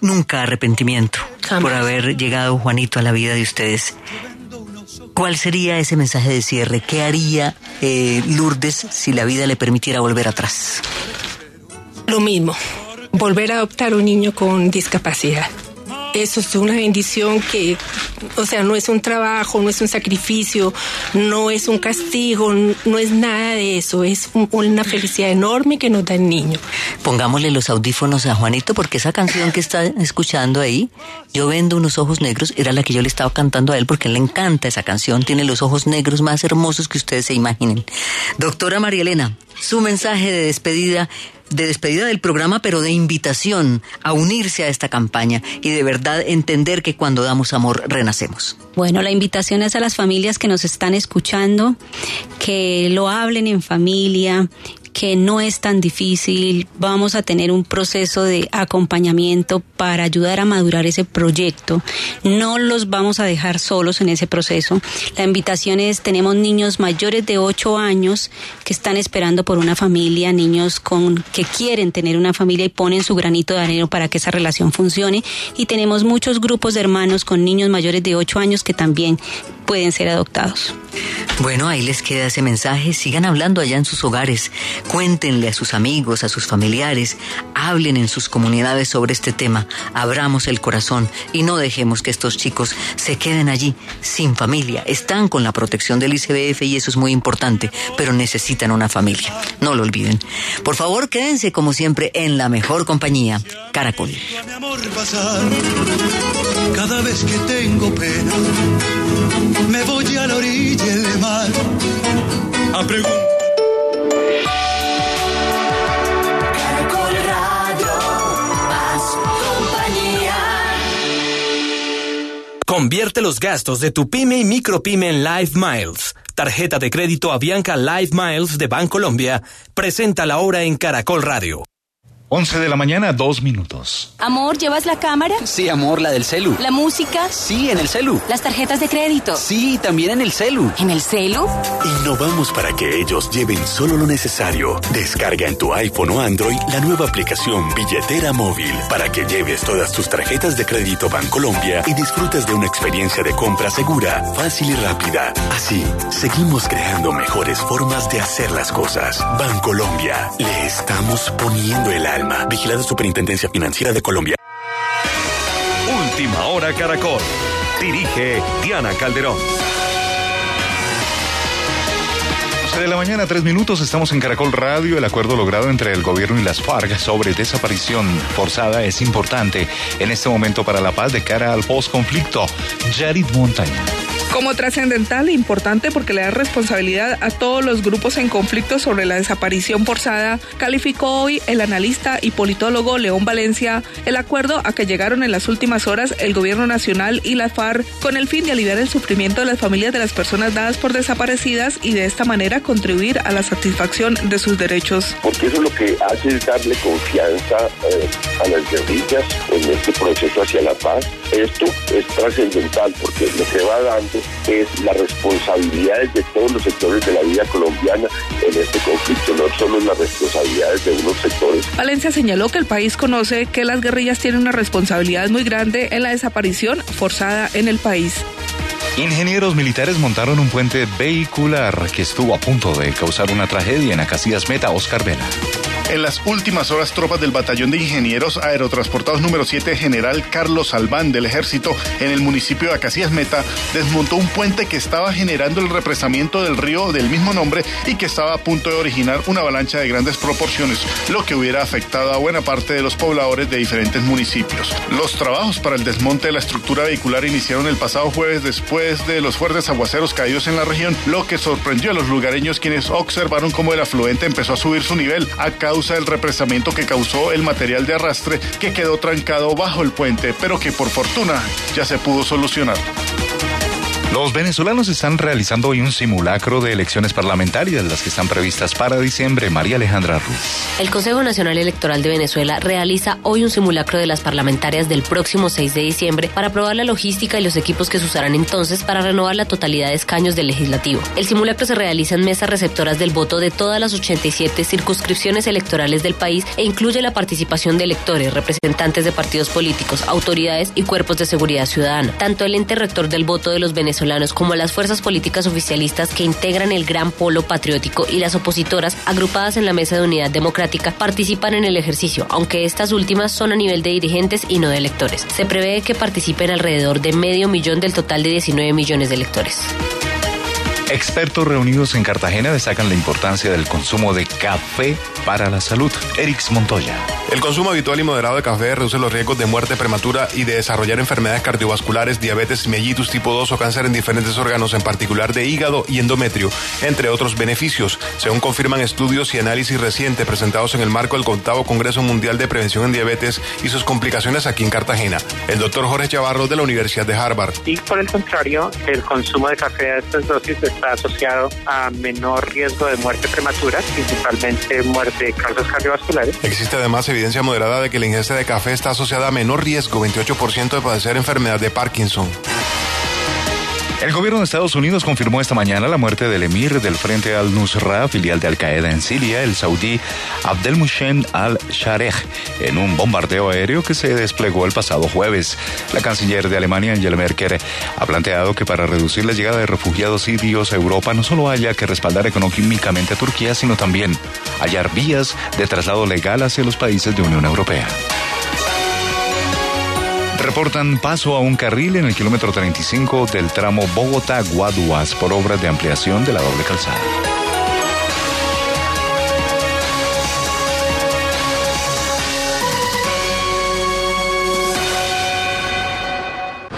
nunca arrepentimiento por haber llegado Juanito a la vida de ustedes. ¿Cuál sería ese mensaje de cierre? ¿Qué haría eh, Lourdes si la vida le permitiera volver atrás? Lo mismo, volver a adoptar un niño con discapacidad. Eso es una bendición que, o sea, no es un trabajo, no es un sacrificio, no es un castigo, no es nada de eso, es una felicidad enorme que nos da el niño. Pongámosle los audífonos a Juanito porque esa canción que está escuchando ahí, Yo vendo unos ojos negros, era la que yo le estaba cantando a él porque le encanta esa canción, tiene los ojos negros más hermosos que ustedes se imaginen. Doctora María Elena, su mensaje de despedida de despedida del programa, pero de invitación a unirse a esta campaña y de verdad entender que cuando damos amor renacemos. Bueno, la invitación es a las familias que nos están escuchando, que lo hablen en familia, que no es tan difícil, vamos a tener un proceso de acompañamiento para ayudar a madurar ese proyecto. No los vamos a dejar solos en ese proceso. La invitación es, tenemos niños mayores de 8 años que están esperando por una familia, niños con que quieren tener una familia y ponen su granito de arena para que esa relación funcione y tenemos muchos grupos de hermanos con niños mayores de 8 años que también pueden ser adoptados. Bueno, ahí les queda ese mensaje. Sigan hablando allá en sus hogares. Cuéntenle a sus amigos, a sus familiares. Hablen en sus comunidades sobre este tema. Abramos el corazón y no dejemos que estos chicos se queden allí sin familia. Están con la protección del ICBF y eso es muy importante, pero necesitan una familia. No lo olviden. Por favor, quédense como siempre en la mejor compañía. Caracol. Cada vez que tengo pena me voy a la orilla del mar a preguntar. Convierte los gastos de tu pyme y micropyme en Live Miles. Tarjeta de crédito Avianca Live Miles de Bancolombia presenta la hora en Caracol Radio. 11 de la mañana, dos minutos. Amor, ¿llevas la cámara? Sí, amor, la del celu. ¿La música? Sí, en el celu. ¿Las tarjetas de crédito? Sí, también en el celu. ¿En el celu? Innovamos para que ellos lleven solo lo necesario. Descarga en tu iPhone o Android la nueva aplicación Billetera Móvil para que lleves todas tus tarjetas de crédito Bancolombia y disfrutes de una experiencia de compra segura, fácil y rápida. Así, seguimos creando mejores formas de hacer las cosas. Bancolombia, le estamos poniendo el alma. Vigilada Superintendencia Financiera de Colombia. Última hora Caracol. Dirige Diana Calderón. 11 de la mañana, tres minutos, estamos en Caracol Radio. El acuerdo logrado entre el gobierno y las FARC sobre desaparición forzada es importante en este momento para la paz de cara al postconflicto. Jarid Montaña. Como trascendental e importante porque le da responsabilidad a todos los grupos en conflicto sobre la desaparición forzada, calificó hoy el analista y politólogo León Valencia el acuerdo a que llegaron en las últimas horas el gobierno nacional y la FARC con el fin de aliviar el sufrimiento de las familias de las personas dadas por desaparecidas y de esta manera contribuir a la satisfacción de sus derechos. Porque eso lo que hace es darle confianza eh, a las guerrillas en este proceso hacia la paz. Esto es trascendental porque lo que va dando es la responsabilidad de todos los sectores de la vida colombiana en este conflicto, no solo las responsabilidades de unos sectores. Valencia señaló que el país conoce que las guerrillas tienen una responsabilidad muy grande en la desaparición forzada en el país. Ingenieros militares montaron un puente vehicular que estuvo a punto de causar una tragedia en Acacias Meta, Oscar Vela. En las últimas horas, tropas del Batallón de Ingenieros Aerotransportados número 7, General Carlos Albán del Ejército, en el municipio de Acacías Meta, desmontó un puente que estaba generando el represamiento del río del mismo nombre y que estaba a punto de originar una avalancha de grandes proporciones, lo que hubiera afectado a buena parte de los pobladores de diferentes municipios. Los trabajos para el desmonte de la estructura vehicular iniciaron el pasado jueves después de los fuertes aguaceros caídos en la región, lo que sorprendió a los lugareños quienes observaron cómo el afluente empezó a subir su nivel a causa del represamiento que causó el material de arrastre que quedó trancado bajo el puente, pero que por fortuna ya se pudo solucionar. Los venezolanos están realizando hoy un simulacro de elecciones parlamentarias, las que están previstas para diciembre. María Alejandra Ruiz. El Consejo Nacional Electoral de Venezuela realiza hoy un simulacro de las parlamentarias del próximo 6 de diciembre para probar la logística y los equipos que se usarán entonces para renovar la totalidad de escaños del legislativo. El simulacro se realiza en mesas receptoras del voto de todas las 87 circunscripciones electorales del país e incluye la participación de electores, representantes de partidos políticos, autoridades y cuerpos de seguridad ciudadana. Tanto el ente rector del voto de los venezolanos como las fuerzas políticas oficialistas que integran el gran polo patriótico y las opositoras agrupadas en la Mesa de Unidad Democrática participan en el ejercicio, aunque estas últimas son a nivel de dirigentes y no de electores. Se prevé que participen alrededor de medio millón del total de 19 millones de electores. Expertos reunidos en Cartagena destacan la importancia del consumo de café para la salud. Erix Montoya. El consumo habitual y moderado de café reduce los riesgos de muerte prematura y de desarrollar enfermedades cardiovasculares, diabetes mellitus tipo 2 o cáncer en diferentes órganos, en particular de hígado y endometrio, entre otros beneficios, según confirman estudios y análisis recientes presentados en el marco del octavo Congreso Mundial de Prevención en Diabetes y sus complicaciones aquí en Cartagena. El doctor Jorge Chavarro de la Universidad de Harvard. Y por el contrario, el consumo de café a estas dosis está asociado a menor riesgo de muerte prematura, principalmente muerte de causas cardiovasculares. Existe además evidencia moderada de que la ingesta de café está asociada a menor riesgo, 28% de padecer enfermedad de Parkinson. El gobierno de Estados Unidos confirmó esta mañana la muerte del emir del Frente al-Nusra, filial de Al-Qaeda en Siria, el saudí Abdelmushen al-Shareh, en un bombardeo aéreo que se desplegó el pasado jueves. La canciller de Alemania, Angela Merkel, ha planteado que para reducir la llegada de refugiados sirios a Europa no solo haya que respaldar económicamente a Turquía, sino también hallar vías de traslado legal hacia los países de Unión Europea. Reportan paso a un carril en el kilómetro 35 del tramo Bogotá-Guaduas por obras de ampliación de la doble calzada.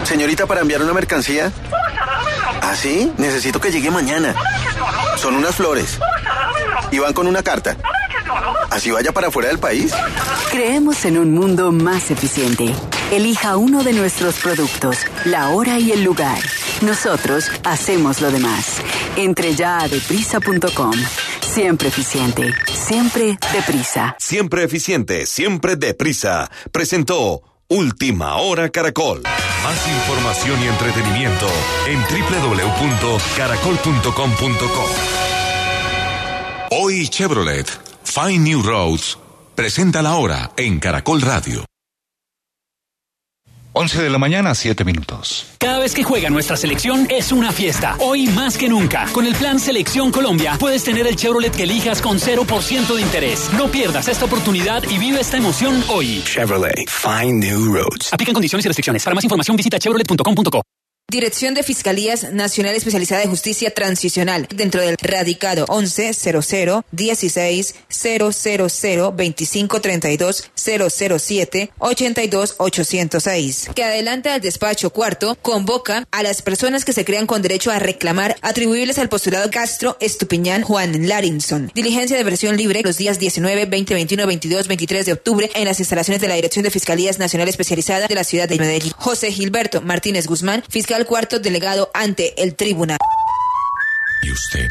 Señorita, para enviar una mercancía. ¿Ah, sí? Necesito que llegue mañana. Son unas flores. Y van con una carta. ¿Así vaya para fuera del país? Creemos en un mundo más eficiente. Elija uno de nuestros productos, la hora y el lugar. Nosotros hacemos lo demás. Entre ya a deprisa.com. Siempre eficiente, siempre deprisa. Siempre eficiente, siempre deprisa. Presentó Última Hora Caracol. Más información y entretenimiento en www.caracol.com.co. Hoy Chevrolet, Find New Roads, presenta la hora en Caracol Radio. 11 de la mañana, 7 minutos. Cada vez que juega nuestra selección es una fiesta. Hoy más que nunca. Con el plan Selección Colombia puedes tener el Chevrolet que elijas con 0% de interés. No pierdas esta oportunidad y vive esta emoción hoy. Chevrolet, find new roads. Aplican condiciones y restricciones. Para más información visita chevrolet.com.co. Dirección de Fiscalías Nacional Especializada de Justicia Transicional dentro del radicado 11 00 16 000 25 32 007 82 806 que adelanta al despacho cuarto convoca a las personas que se crean con derecho a reclamar atribuibles al postulado Castro Estupiñán Juan Larinson. Diligencia de versión libre los días 19, 20, 21, 22, 23 de octubre en las instalaciones de la Dirección de Fiscalías Nacional Especializada de la ciudad de Medellín. José Gilberto Martínez Guzmán, fiscal cuarto delegado ante el tribunal. ¿Y usted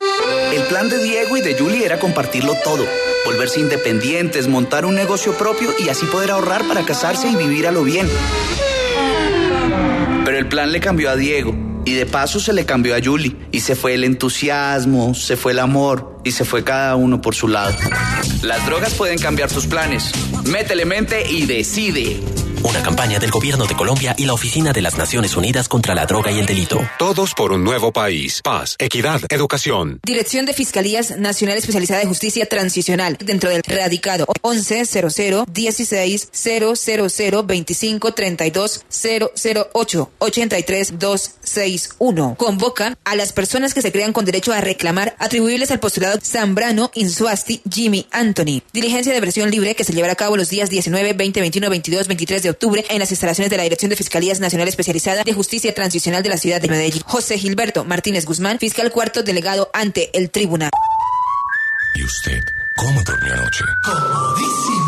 El plan de Diego y de Julie era compartirlo todo, volverse independientes, montar un negocio propio y así poder ahorrar para casarse y vivir a lo bien. Pero el plan le cambió a Diego y de paso se le cambió a Julie y se fue el entusiasmo, se fue el amor y se fue cada uno por su lado. Las drogas pueden cambiar tus planes. Métele mente y decide. Una campaña del Gobierno de Colombia y la Oficina de las Naciones Unidas contra la Droga y el Delito. Todos por un nuevo país. Paz, equidad, educación. Dirección de Fiscalías Nacional Especializada de Justicia Transicional. Dentro del radicado 1100 16 000 25 32 008 83 261. Convocan a las personas que se crean con derecho a reclamar atribuibles al postulado Zambrano Insuasti Jimmy Anthony. Diligencia de versión libre que se llevará a cabo los días 19, 20, 21, 22, 23 de octubre en las instalaciones de la Dirección de Fiscalías Nacional Especializada de Justicia Transicional de la ciudad de Medellín. José Gilberto Martínez Guzmán, fiscal cuarto delegado ante el tribunal. ¿Y usted cómo durmió anoche? Comodísimo.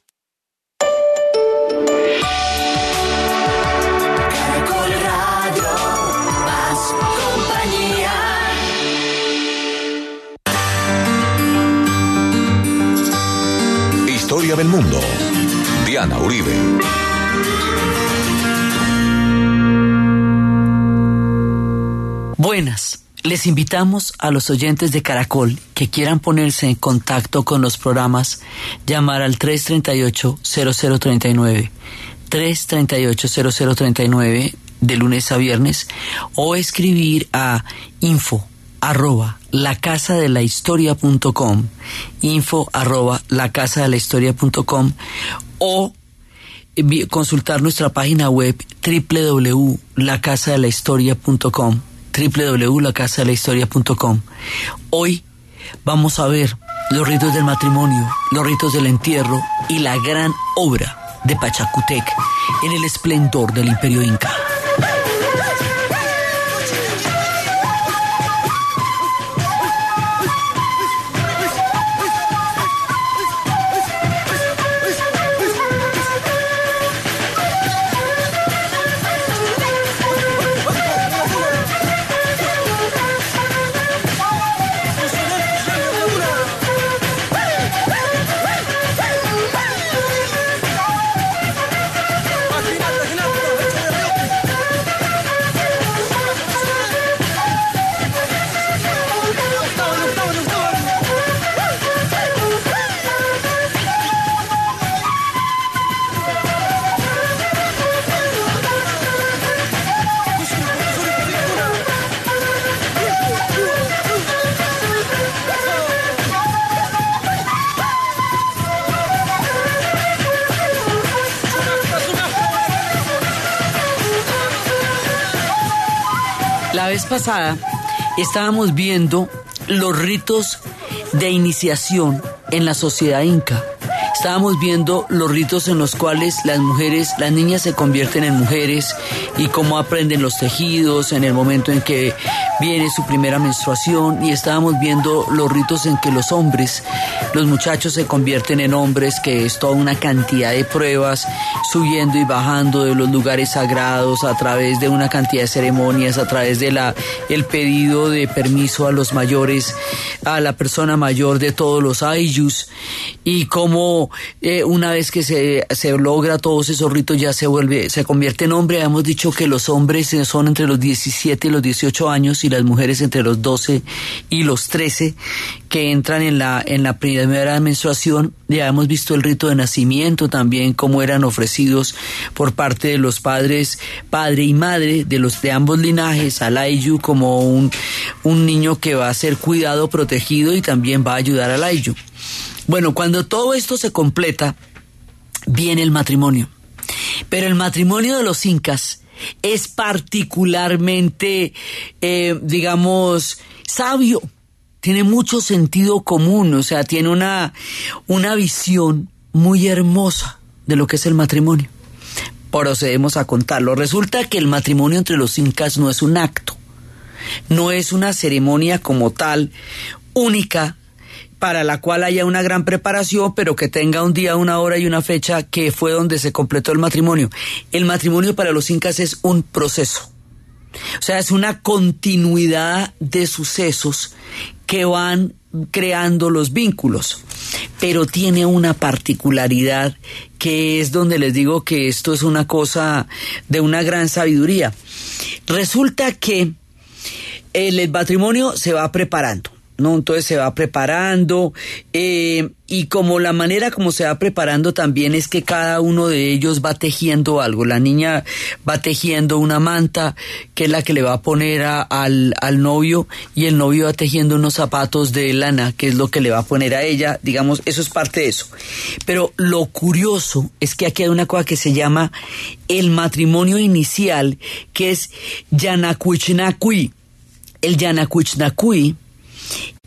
Historia del mundo. Diana Uribe. Buenas. Les invitamos a los oyentes de Caracol que quieran ponerse en contacto con los programas, llamar al 338-0039, 338-0039 de lunes a viernes o escribir a info arroba la casa de la historia punto com, info arroba la casa de la historia punto com, o consultar nuestra página web www.lacasadelahistoria.com www.lacasadelahistoria.com Hoy vamos a ver los ritos del matrimonio, los ritos del entierro y la gran obra de Pachacutec en el esplendor del imperio inca. Pasada estábamos viendo los ritos de iniciación en la sociedad inca. Estábamos viendo los ritos en los cuales las mujeres, las niñas se convierten en mujeres y cómo aprenden los tejidos en el momento en que viene su primera menstruación y estábamos viendo los ritos en que los hombres, los muchachos se convierten en hombres, que es toda una cantidad de pruebas, subiendo y bajando de los lugares sagrados a través de una cantidad de ceremonias, a través de la el pedido de permiso a los mayores, a la persona mayor de todos los ayllus y cómo eh, una vez que se, se logra todos esos ritos ya se vuelve, se convierte en hombre. Hemos dicho que los hombres son entre los 17 y los 18 años y las mujeres entre los 12 y los 13 que entran en la, en la primera menstruación. Ya hemos visto el rito de nacimiento también, cómo eran ofrecidos por parte de los padres, padre y madre de los de ambos linajes, al Ayu como un, un niño que va a ser cuidado, protegido y también va a ayudar al Ayu. Bueno, cuando todo esto se completa, viene el matrimonio. Pero el matrimonio de los incas es particularmente, eh, digamos, sabio. Tiene mucho sentido común, o sea, tiene una, una visión muy hermosa de lo que es el matrimonio. Procedemos a contarlo. Resulta que el matrimonio entre los incas no es un acto, no es una ceremonia como tal, única, para la cual haya una gran preparación, pero que tenga un día, una hora y una fecha que fue donde se completó el matrimonio. El matrimonio para los incas es un proceso. O sea, es una continuidad de sucesos que van creando los vínculos. Pero tiene una particularidad que es donde les digo que esto es una cosa de una gran sabiduría. Resulta que el matrimonio se va preparando. ¿No? Entonces se va preparando eh, y como la manera como se va preparando también es que cada uno de ellos va tejiendo algo. La niña va tejiendo una manta que es la que le va a poner al, al novio y el novio va tejiendo unos zapatos de lana que es lo que le va a poner a ella. Digamos, eso es parte de eso. Pero lo curioso es que aquí hay una cosa que se llama el matrimonio inicial que es Yanakuichnakui. El Yanakuichnakui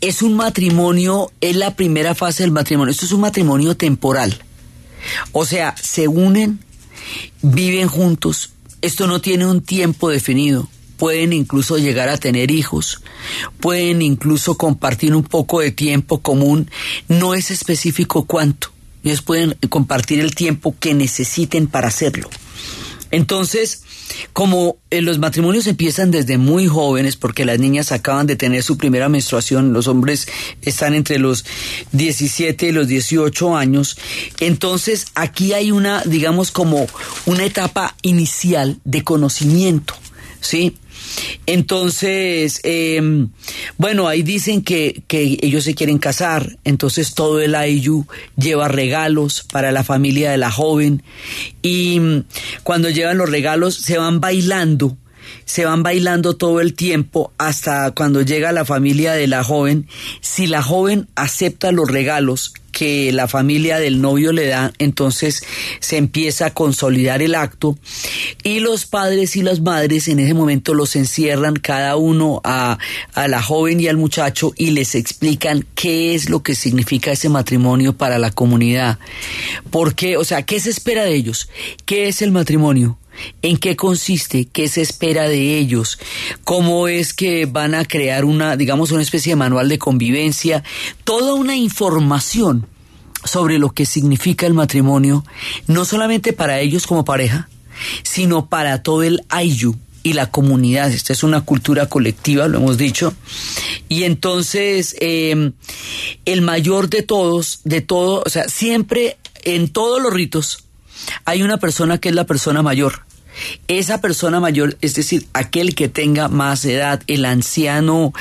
es un matrimonio, es la primera fase del matrimonio. Esto es un matrimonio temporal. O sea, se unen, viven juntos. Esto no tiene un tiempo definido. Pueden incluso llegar a tener hijos. Pueden incluso compartir un poco de tiempo común. No es específico cuánto. Ellos pueden compartir el tiempo que necesiten para hacerlo. Entonces, como eh, los matrimonios empiezan desde muy jóvenes, porque las niñas acaban de tener su primera menstruación, los hombres están entre los 17 y los 18 años, entonces aquí hay una, digamos, como una etapa inicial de conocimiento, ¿sí? Entonces, em, bueno, ahí dicen que, que, ellos se quieren casar, entonces todo el Ayu lleva regalos para la familia de la joven y mm, cuando llevan los regalos se van bailando se van bailando todo el tiempo hasta cuando llega la familia de la joven. Si la joven acepta los regalos que la familia del novio le da, entonces se empieza a consolidar el acto y los padres y las madres en ese momento los encierran cada uno a, a la joven y al muchacho y les explican qué es lo que significa ese matrimonio para la comunidad. porque O sea, ¿qué se espera de ellos? ¿Qué es el matrimonio? En qué consiste, qué se espera de ellos, cómo es que van a crear una, digamos, una especie de manual de convivencia, toda una información sobre lo que significa el matrimonio, no solamente para ellos como pareja, sino para todo el Ayu y la comunidad. Esta es una cultura colectiva, lo hemos dicho. Y entonces, em, el mayor de todos, de todo, o sea, siempre en todos los ritos, hay una persona que es la persona mayor. Esa persona mayor, es decir, aquel que tenga más edad, el anciano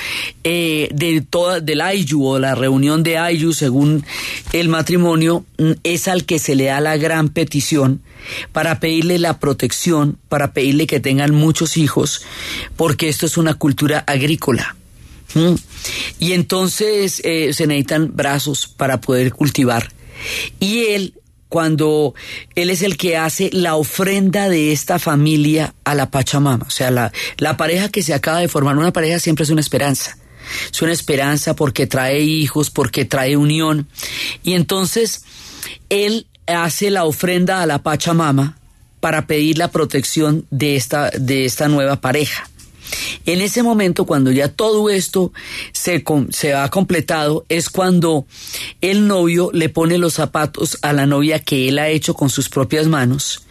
eh, de toda, del Ayu o la reunión de Ayu según el matrimonio, mm, es al que se le da la gran petición para pedirle la protección, para pedirle que tengan muchos hijos, porque esto es una cultura agrícola. Y entonces eh, se necesitan brazos para poder cultivar. Y él cuando él es el que hace la ofrenda de esta familia a la Pachamama. O sea, la, la pareja que se acaba de formar, una pareja siempre es una esperanza. Es una esperanza porque trae hijos, porque trae unión. Y entonces él hace la ofrenda a la Pachamama para pedir la protección de esta, de esta nueva pareja. En ese momento, cuando ya todo esto se, ha completado, es cuando el novio le pone los zapatos a la novia que él ha hecho con sus propias manos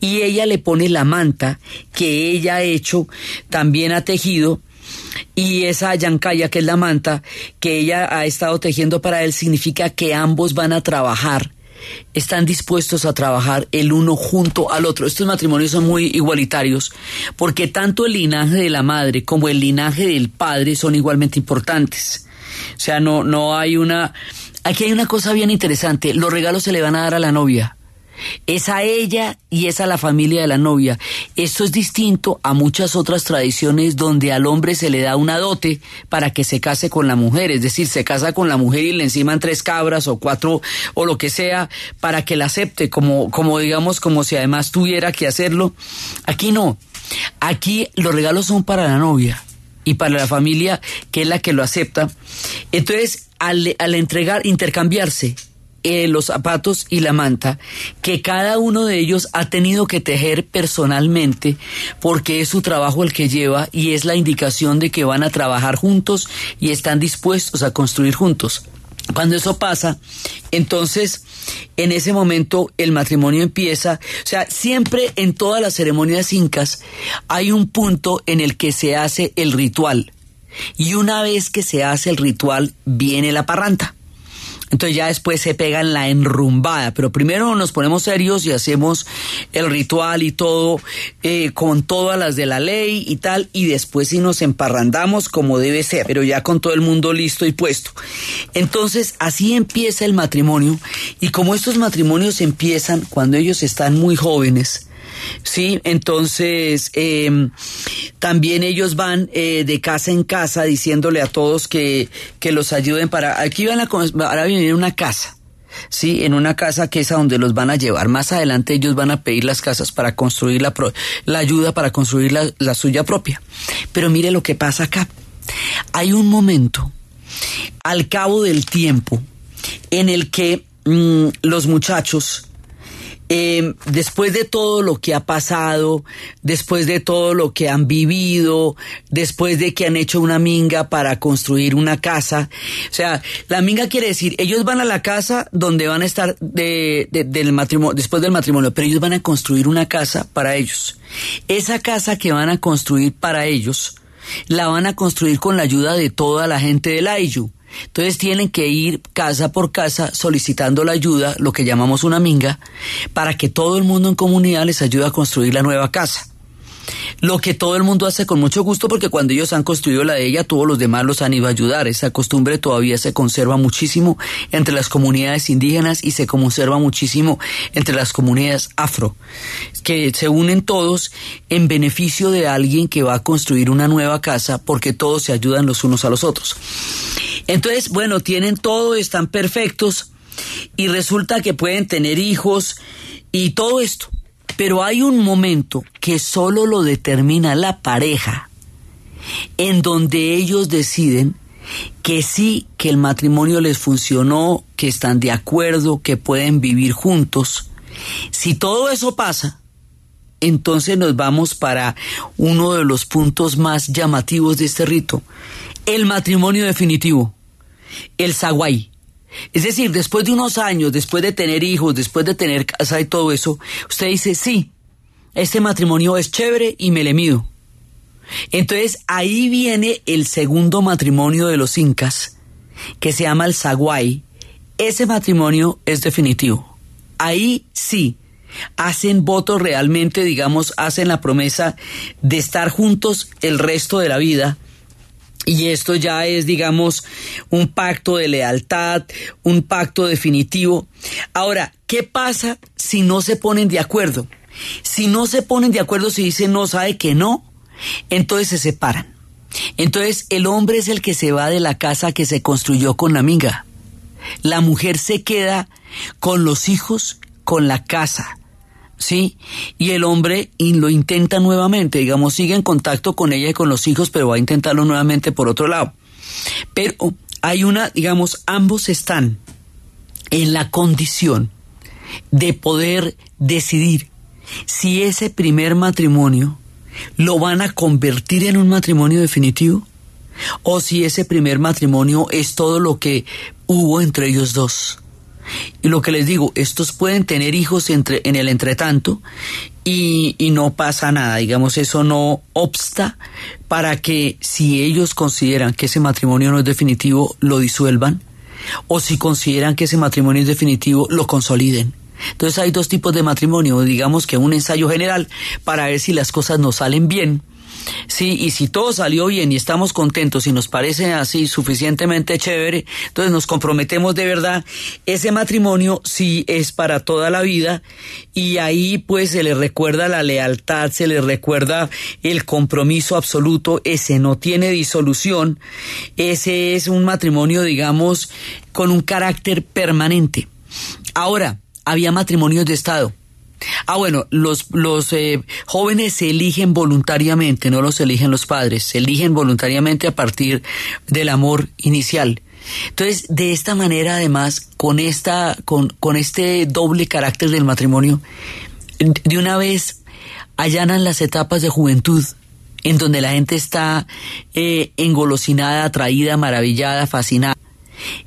y ella le pone la manta que ella ha hecho, también ha tejido, y esa yancaya, que es la manta que ella ha estado tejiendo para él, significa que ambos van a trabajar están dispuestos a trabajar el uno junto al otro. Estos matrimonios son muy igualitarios porque tanto el linaje de la madre como el linaje del padre son igualmente importantes. O sea, no, no hay una... Aquí hay una cosa bien interesante. Los regalos se le van a dar a la novia es a ella y es a la familia de la novia. Esto es distinto a muchas otras tradiciones donde al hombre se le da una dote para que se case con la mujer, es decir, se casa con la mujer y le enciman tres cabras o cuatro o lo que sea para que la acepte, como, como digamos, como si además tuviera que hacerlo. Aquí no. Aquí los regalos son para la novia y para la familia que es la que lo acepta. Entonces, al, al entregar, intercambiarse eh, los zapatos y la manta que cada uno de ellos ha tenido que tejer personalmente porque es su trabajo el que lleva y es la indicación de que van a trabajar juntos y están dispuestos a construir juntos. Cuando eso pasa, entonces en ese momento el matrimonio empieza, o sea, siempre en todas las ceremonias incas hay un punto en el que se hace el ritual. Y una vez que se hace el ritual, viene la parranta. Entonces ya después se pegan la enrumbada, pero primero nos ponemos serios y hacemos el ritual y todo eh, con todas las de la ley y tal, y después sí nos emparrandamos como debe ser, pero ya con todo el mundo listo y puesto. Entonces así empieza el matrimonio y como estos matrimonios empiezan cuando ellos están muy jóvenes, ¿sí? Entonces, em, también ellos van eh, de casa en casa diciéndole a todos que, que los ayuden para... Aquí van a, van a vivir una casa. Sí, en una casa que es a donde los van a llevar. Más adelante ellos van a pedir las casas para construir la, la ayuda para construir la, la suya propia. Pero mire lo que pasa acá. Hay un momento, al cabo del tiempo, en el que mm, los muchachos eh, después de todo lo que ha pasado, después de todo lo que han vivido, después de que han hecho una minga para construir una casa, o sea, la minga quiere decir, ellos van a la casa donde van a estar de, del matrimonio, después del matrimonio, pero ellos van a construir una casa para ellos. Esa casa que van a construir para ellos, la van a construir con la ayuda de toda la gente del Ayu entonces tienen que ir casa por casa solicitando la ayuda, lo que llamamos una minga, para que todo el mundo en comunidad les ayude a construir la nueva casa. Lo que todo el mundo hace con mucho gusto porque cuando ellos han construido la de ella, todos los demás los han ido a ayudar. Esa costumbre todavía se conserva muchísimo entre las comunidades indígenas y se conserva muchísimo entre las comunidades afro, que se unen todos en beneficio de alguien que va a construir una nueva casa porque todos se ayudan los unos a los otros. Entonces, bueno, tienen todo, están perfectos y resulta que pueden tener hijos y todo esto. Pero hay un momento que solo lo determina la pareja, en donde ellos deciden que sí, que el matrimonio les funcionó, que están de acuerdo, que pueden vivir juntos. Si todo eso pasa, entonces nos vamos para uno de los puntos más llamativos de este rito, el matrimonio definitivo, el zaguay. Es decir, después de unos años, después de tener hijos, después de tener casa y todo eso, usted dice, sí, este matrimonio es chévere y me le mido. Entonces ahí viene el segundo matrimonio de los incas, que se llama el Zaguay. Ese matrimonio es definitivo. Ahí sí, hacen voto realmente, digamos, hacen la promesa de estar juntos el resto de la vida y esto ya es, digamos, un pacto de lealtad, un pacto definitivo. Ahora, ¿qué pasa si no se ponen de acuerdo? Si no se ponen de acuerdo, si dicen no, sabe que no, entonces se separan. Entonces el hombre es el que se va de la casa que se construyó con la amiga. La mujer se queda con los hijos, con la casa. ¿Sí? Y el hombre lo intenta nuevamente, digamos, sigue en contacto con ella y con los hijos, pero va a intentarlo nuevamente por otro lado. Pero hay una, digamos, ambos están en la condición de poder decidir si ese primer matrimonio lo van a convertir en un matrimonio definitivo o si ese primer matrimonio es todo lo que hubo entre ellos dos. Y lo que les digo, estos pueden tener hijos entre, en el entretanto y, y no pasa nada, digamos, eso no obsta para que si ellos consideran que ese matrimonio no es definitivo, lo disuelvan, o si consideran que ese matrimonio es definitivo, lo consoliden. Entonces hay dos tipos de matrimonio, digamos que un ensayo general para ver si las cosas nos salen bien Sí, y si todo salió bien y estamos contentos y nos parece así suficientemente chévere, entonces nos comprometemos de verdad. Ese matrimonio sí es para toda la vida y ahí pues se le recuerda la lealtad, se le recuerda el compromiso absoluto, ese no tiene disolución, ese es un matrimonio digamos con un carácter permanente. Ahora, había matrimonios de Estado Ah, bueno, los, los eh, jóvenes se eligen voluntariamente, no los eligen los padres, se eligen voluntariamente a partir del amor inicial. Entonces, de esta manera, además, con, esta, con, con este doble carácter del matrimonio, de una vez allanan las etapas de juventud en donde la gente está eh, engolosinada, atraída, maravillada, fascinada.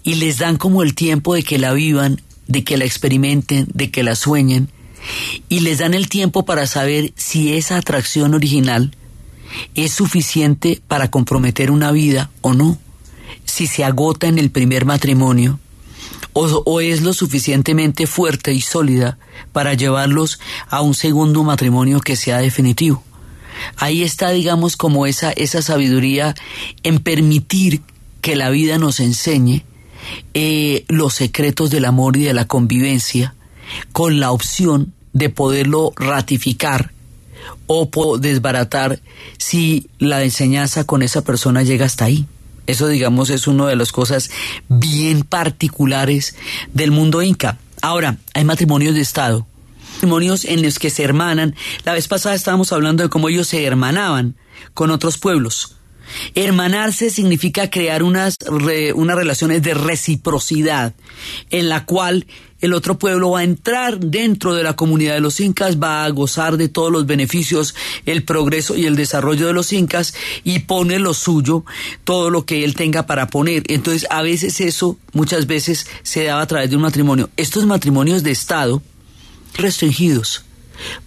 y les dan como el tiempo de que la vivan, de que la experimenten, de que la sueñen, y les dan el tiempo para saber si esa atracción original es suficiente para comprometer una vida o no, si se agota en el primer matrimonio, o, es lo suficientemente fuerte y sólida para llevarlos a un segundo matrimonio que sea definitivo. Ahí está, digamos, como esa, esa sabiduría en permitir que la vida nos enseñe eh, los secretos del amor y de la convivencia, con la opción de poderlo ratificar o desbaratar si la enseñanza con esa persona llega hasta ahí. Eso, digamos, es una de las cosas bien particulares del mundo inca. Ahora, hay matrimonios de Estado, matrimonios en los que se hermanan. La vez pasada estábamos hablando de cómo ellos se hermanaban con otros pueblos. Hermanarse significa crear unas, unas relaciones de reciprocidad en la cual el otro pueblo va a entrar dentro de la comunidad de los incas, va a gozar de todos los beneficios, el progreso y el desarrollo de los incas y pone lo suyo, todo lo que él tenga para poner. Entonces, a veces eso, muchas veces se daba a través de un matrimonio. Estos matrimonios de Estado, restringidos.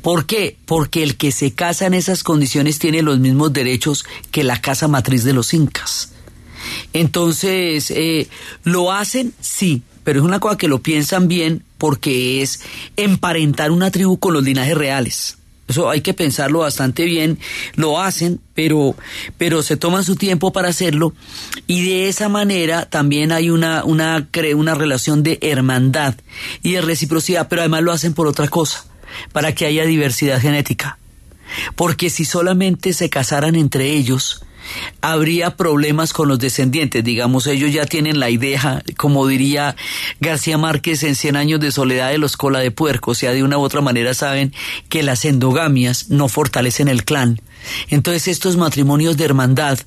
¿Por qué? Porque el que se casa en esas condiciones tiene los mismos derechos que la casa matriz de los incas. Entonces, eh, ¿lo hacen? Sí, pero es una cosa que lo piensan bien porque es emparentar una tribu con los linajes reales. Eso hay que pensarlo bastante bien, lo hacen, pero, pero se toman su tiempo para hacerlo y de esa manera también hay una, una, una relación de hermandad y de reciprocidad, pero además lo hacen por otra cosa, para que haya diversidad genética. Porque si solamente se casaran entre ellos, habría problemas con los descendientes. Digamos, ellos ya tienen la idea, como diría García Márquez en Cien años de soledad de los cola de puerco, o sea, de una u otra manera saben que las endogamias no fortalecen el clan entonces estos matrimonios de hermandad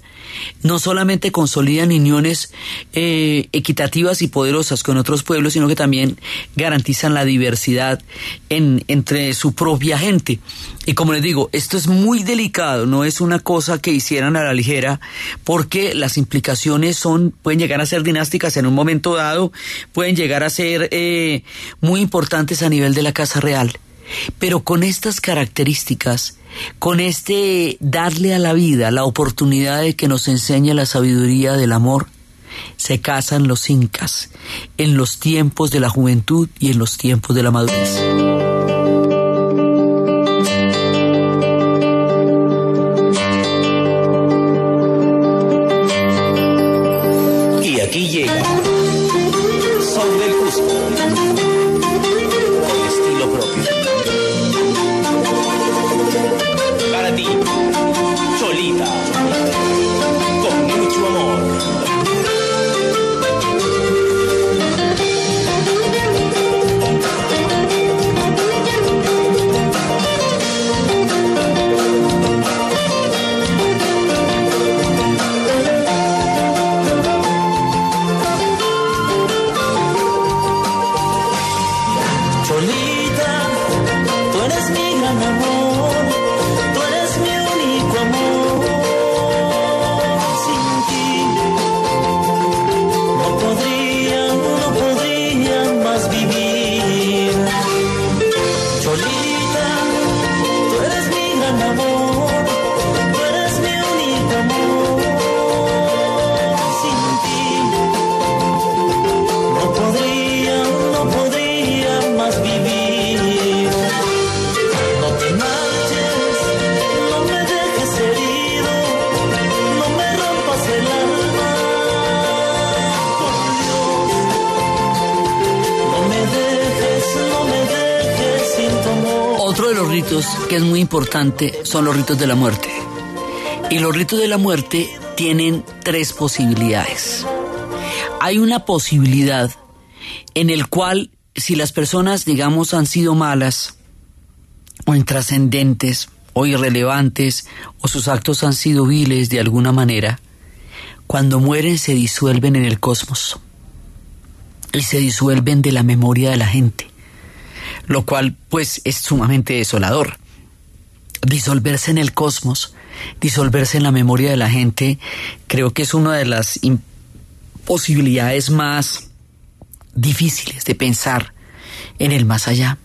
no solamente consolidan uniones eh, equitativas y poderosas con otros pueblos, sino que también garantizan la diversidad en, entre su propia gente. Y como les digo, esto es muy delicado, no es una cosa que hicieran a la ligera, porque las implicaciones son, pueden llegar a ser dinásticas en un momento dado, pueden llegar a ser eh, muy importantes a nivel de la Casa Real. Pero con estas características, con este darle a la vida la oportunidad de que nos enseñe la sabiduría del amor, se casan los incas en los tiempos de la juventud y en los tiempos de la madurez. Que es muy importante son los ritos de la muerte. Y los ritos de la muerte tienen tres posibilidades. Hay una posibilidad en el cual si las personas, digamos, han sido malas o intrascendentes o irrelevantes o sus actos han sido viles de alguna manera, cuando mueren se disuelven en el cosmos y se disuelven de la memoria de la gente, lo cual pues es sumamente desolador. Disolverse en el cosmos, disolverse en la memoria de la gente, creo que es una de las posibilidades más difíciles de pensar en el más allá.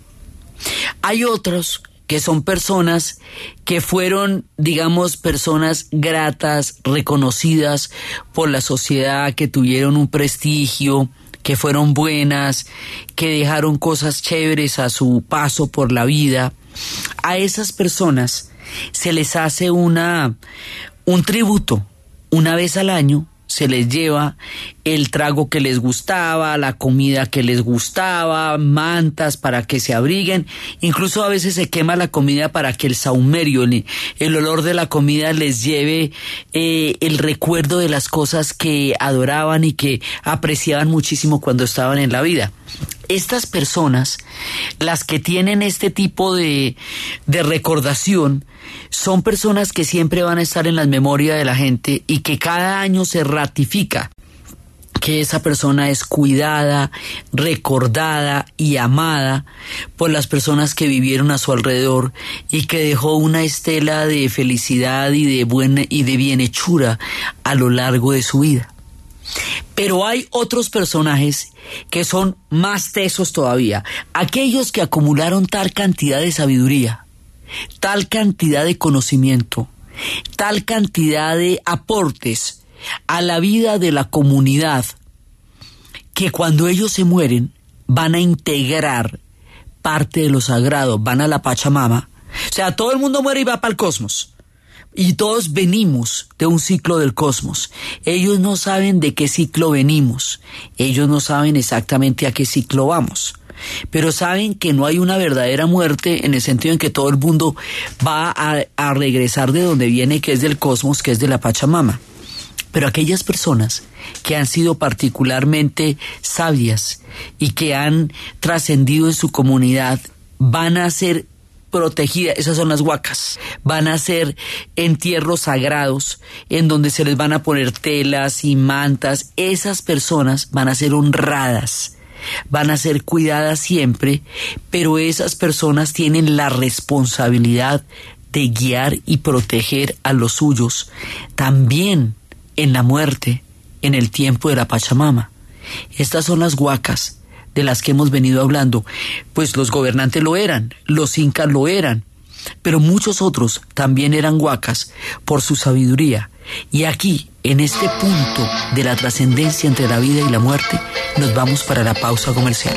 Hay otros que son personas que fueron, digamos, personas gratas, reconocidas por la sociedad, que tuvieron un prestigio, que fueron buenas, que dejaron cosas chéveres a su paso por la vida. A esas personas se les hace una un tributo una vez al año se les lleva el trago que les gustaba, la comida que les gustaba, mantas para que se abriguen, incluso a veces se quema la comida para que el saumerio, el, olor de la comida les lleve eh, el recuerdo de las cosas que adoraban y que apreciaban muchísimo cuando estaban en la vida. Estas personas, las que tienen este tipo de, de recordación, son personas que siempre van a estar en la memoria de la gente y que cada año se ratifica que esa persona es cuidada, recordada y amada por las personas que vivieron a su alrededor y que dejó una estela de felicidad y de buena y de bienhechura a lo largo de su vida. Pero hay otros personajes que son más tesos todavía, aquellos que acumularon tal cantidad de sabiduría, tal cantidad de conocimiento, tal cantidad de aportes a la vida de la comunidad, que cuando ellos se mueren van a integrar parte de lo sagrado, van a la Pachamama. O sea, todo el mundo muere y va para el cosmos. Y todos venimos de un ciclo del cosmos. Ellos no saben de qué ciclo venimos. Ellos no saben exactamente a qué ciclo vamos. Pero saben que no hay una verdadera muerte en el sentido en que todo el mundo va a, a regresar de donde viene, que es del cosmos, que es de la Pachamama. Pero aquellas personas que han sido particularmente sabias y que han trascendido en su comunidad van a ser protegidas, esas son las huacas. Van a ser entierros sagrados en donde se les van a poner telas y mantas. Esas personas van a ser honradas van a ser cuidadas siempre, pero esas personas tienen la responsabilidad de guiar y proteger a los suyos, también en la muerte, en el tiempo de la Pachamama. Estas son las huacas de las que hemos venido hablando, pues los gobernantes lo eran, los incas lo eran, pero muchos otros también eran huacas por su sabiduría. Y aquí, en este punto de la trascendencia entre la vida y la muerte, nos vamos para la pausa comercial.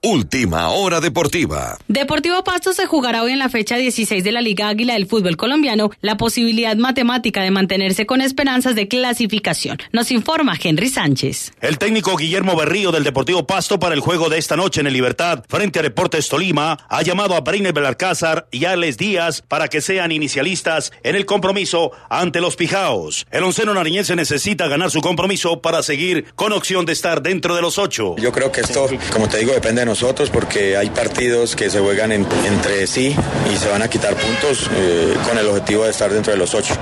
Última hora deportiva. Deportivo Pasto se jugará hoy en la fecha 16 de la Liga Águila del fútbol colombiano la posibilidad matemática de mantenerse con esperanzas de clasificación. Nos informa Henry Sánchez. El técnico Guillermo Berrío del Deportivo Pasto para el juego de esta noche en el Libertad frente a Deportes Tolima ha llamado a Breiner Belarcázar y a Alex Díaz para que sean inicialistas en el compromiso ante los Pijaos. El onceno nariñense necesita ganar su compromiso para seguir con opción de estar dentro de los ocho. Yo creo que esto, como te digo, depende de nosotros porque hay partidos que se juegan entre sí y se van a quitar puntos eh, con el objetivo de estar dentro de los ocho.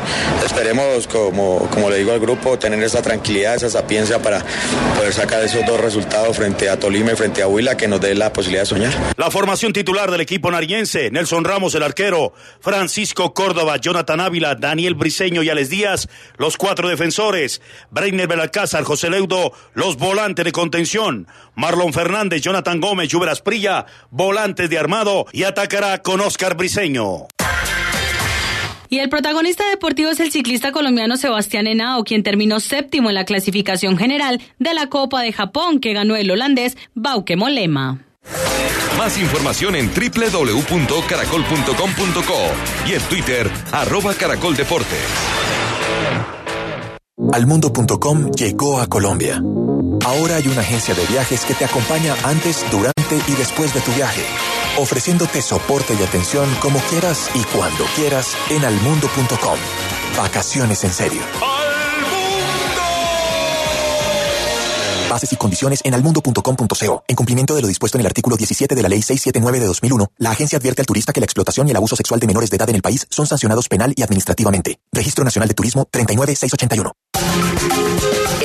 Esperemos, como, como le digo al grupo, tener esa tranquilidad, esa sapiencia para poder sacar esos dos resultados frente a Tolima y frente a Huila que nos dé la posibilidad de soñar. La formación titular del equipo nariense, Nelson Ramos el arquero, Francisco Córdoba, Jonathan Ávila, Daniel Briseño y Alex Díaz, los cuatro defensores, Breiner Belalcázar, José Leudo, los volantes de contención, Marlon Fernández, Jonathan Gómez, Lluveras Prilla, volantes de armado y atacará con Oscar Briseño. Y el protagonista deportivo es el ciclista colombiano Sebastián Henao, quien terminó séptimo en la clasificación general de la Copa de Japón que ganó el holandés Bauke Molema. Más información en www.caracol.com.co y en Twitter, arroba caracoldeportes. Almundo.com llegó a Colombia. Ahora hay una agencia de viajes que te acompaña antes, durante y después de tu viaje, ofreciéndote soporte y atención como quieras y cuando quieras en almundo.com. Vacaciones en serio. Bases y condiciones en almundo.com.co. En cumplimiento de lo dispuesto en el artículo 17 de la Ley 679 de 2001, la agencia advierte al turista que la explotación y el abuso sexual de menores de edad en el país son sancionados penal y administrativamente. Registro Nacional de Turismo 39681.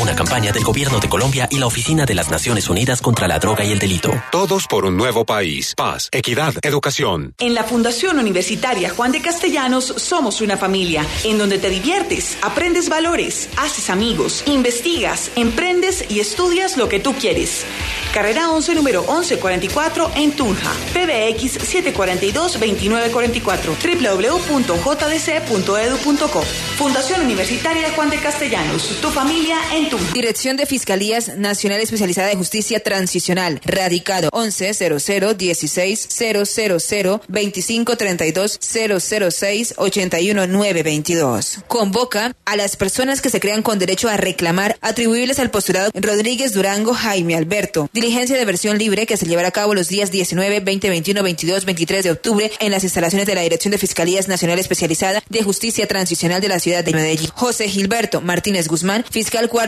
Una campaña del Gobierno de Colombia y la Oficina de las Naciones Unidas contra la Droga y el Delito. Todos por un nuevo país. Paz, equidad, educación. En la Fundación Universitaria Juan de Castellanos somos una familia en donde te diviertes, aprendes valores, haces amigos, investigas, emprendes y estudias lo que tú quieres. Carrera 11, número 1144 en Tunja. PBX 742-2944. www.jdc.edu.co. Fundación Universitaria Juan de Castellanos. Tu familia en Dirección de Fiscalías Nacional Especializada de Justicia Transicional. Radicado 1100 16 000 25 32 006 81 922. Convoca a las personas que se crean con derecho a reclamar atribuibles al postulado Rodríguez Durango Jaime Alberto. Diligencia de versión libre que se llevará a cabo los días 19, 20, 21, 22, 23 de octubre en las instalaciones de la Dirección de Fiscalías Nacional Especializada de Justicia Transicional de la ciudad de Medellín. José Gilberto Martínez Guzmán, fiscal cuarto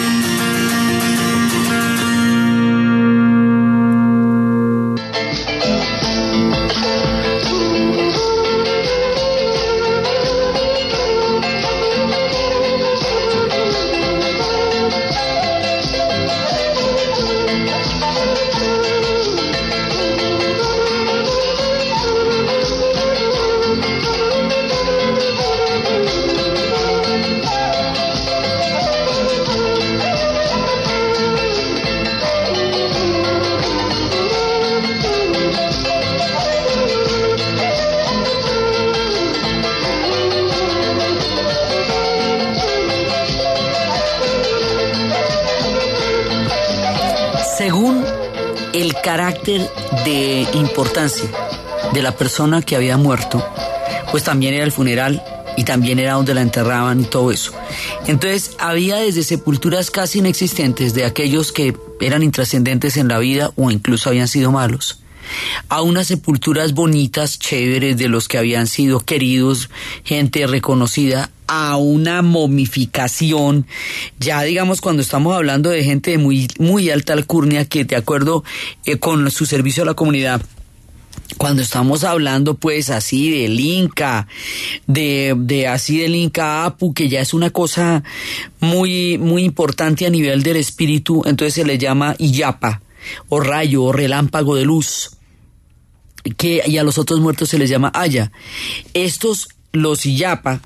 De importancia de la persona que había muerto, pues también era el funeral y también era donde la enterraban y todo eso. Entonces había desde sepulturas casi inexistentes de aquellos que eran intrascendentes en la vida o incluso habían sido malos a unas sepulturas bonitas, chéveres, de los que habían sido queridos, gente reconocida, a una momificación, ya digamos cuando estamos hablando de gente de muy, muy alta alcurnia que de acuerdo eh, con su servicio a la comunidad, cuando estamos hablando pues así del Inca, de, de así del Inca Apu, que ya es una cosa muy, muy importante a nivel del espíritu, entonces se le llama Iyapa, o rayo, o relámpago de luz. que, y a los otros muertos se les llama Aya. Estos, los Yapa,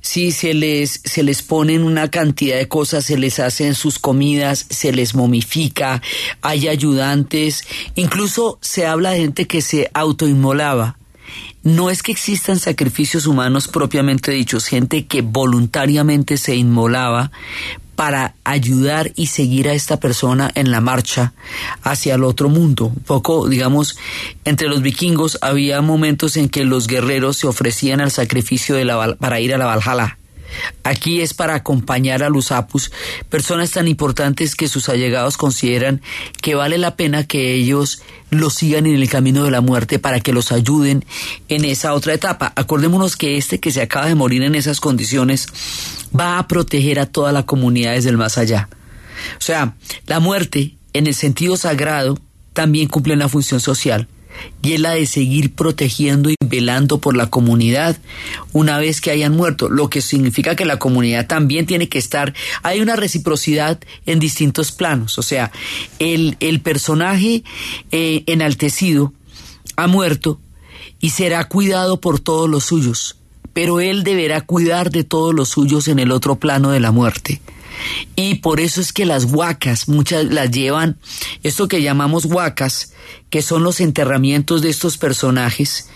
sí se les, se les ponen una cantidad de cosas, se les hacen sus comidas, se les momifica, hay ayudantes, incluso se habla de gente que se autoinmolaba. No es que existan sacrificios humanos propiamente dichos, gente que voluntariamente se inmolaba para ayudar y seguir a esta persona en la marcha hacia el otro mundo. Un poco, digamos, entre los vikingos había momentos en que los guerreros se ofrecían al sacrificio de la, para ir a la Valhalla. Aquí es para acompañar a los apus, personas tan importantes que sus allegados consideran que vale la pena que ellos los sigan en el camino de la muerte para que los ayuden en esa otra etapa. Acordémonos que este que se acaba de morir en esas condiciones va a proteger a toda la comunidad desde el más allá. O sea, la muerte, en el sentido sagrado, también cumple una función social y es la de seguir protegiendo y velando por la comunidad una vez que hayan muerto, lo que significa que la comunidad también tiene que estar, hay una reciprocidad en distintos planos, o sea, el, el personaje eh, enaltecido ha muerto y será cuidado por todos los suyos, pero él deberá cuidar de todos los suyos en el otro plano de la muerte. Y por eso es que las huacas, muchas las llevan, esto que llamamos huacas, que son los enterramientos de estos personajes,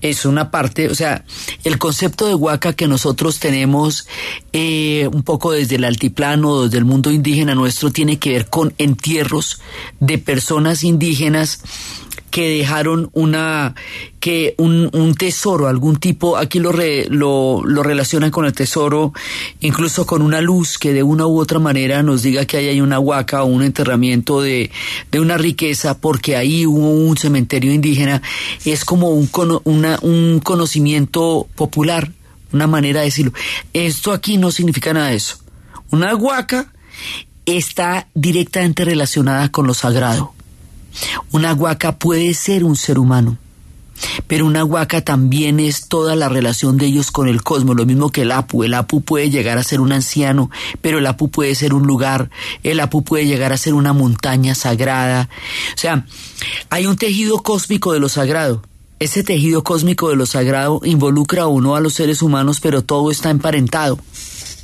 es una parte, o sea, el concepto de huaca que nosotros tenemos eh, un poco desde el altiplano, desde el mundo indígena nuestro, tiene que ver con entierros de personas indígenas que dejaron una que un, un tesoro, algún tipo, aquí lo, lo, lo, relacionan con el tesoro, incluso con una luz que de una u otra manera nos diga que ahí hay una huaca o un enterramiento de, de una riqueza, porque ahí hubo un cementerio indígena, es como un, una, un conocimiento popular, una manera de decirlo. Esto aquí no significa nada de eso. Una huaca está directamente relacionada con lo sagrado una huaca puede ser un ser humano, pero una huaca también es toda la relación de ellos con el cosmos, lo mismo que el apu. El apu puede llegar a ser un anciano, pero el apu puede ser un lugar, el apu puede llegar a ser una montaña sagrada. O sea, hay un tejido cósmico de lo sagrado. Ese tejido cósmico de lo sagrado involucra o no a los seres humanos, pero todo está emparentado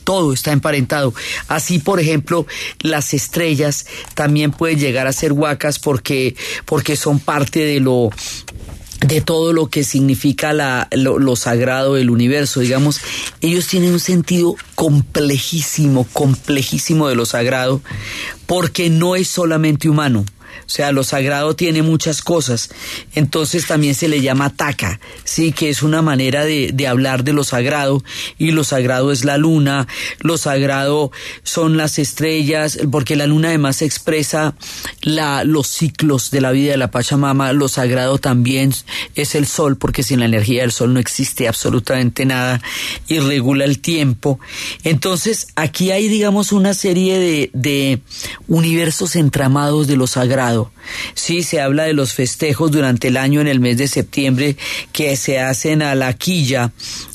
todo está emparentado. Así, por ejemplo, las estrellas también pueden llegar a ser huacas porque, porque son parte de lo de todo lo que significa la, lo, lo, sagrado del universo, digamos, ellos tienen un sentido complejísimo, complejísimo de lo sagrado, porque no es solamente humano, o sea, lo sagrado tiene muchas cosas. Entonces también se le llama taca, sí, que es una manera de, de, hablar de lo sagrado. Y lo sagrado es la luna, lo sagrado son las estrellas, porque la luna además expresa la, los ciclos de la vida de la Pachamama. Lo sagrado también es el sol, porque sin la energía del sol no existe absolutamente nada y regula el tiempo. Entonces aquí hay, digamos, una serie de, de universos entramados de lo sagrado Sí, se habla de los festejos durante el año en el mes de septiembre que se hacen a la quilla,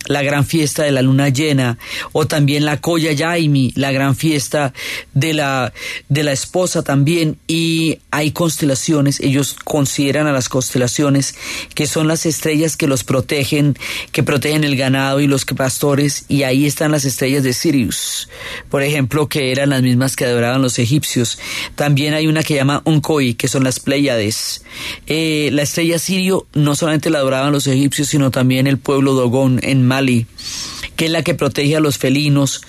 la gran fiesta de la luna llena, o también la Koya Yaimi, la gran fiesta de la, de la esposa también, y hay constelaciones, ellos consideran a las constelaciones que son las estrellas que los protegen, que protegen el ganado y los pastores, y ahí están las estrellas de Sirius, por ejemplo, que eran las mismas que adoraban los egipcios. También hay una que llama Onkoi, que son las Pleiades. Eh, la estrella Sirio no solamente la adoraban los egipcios, sino también el pueblo Dogón en Mali, que es la que protege a los felinos,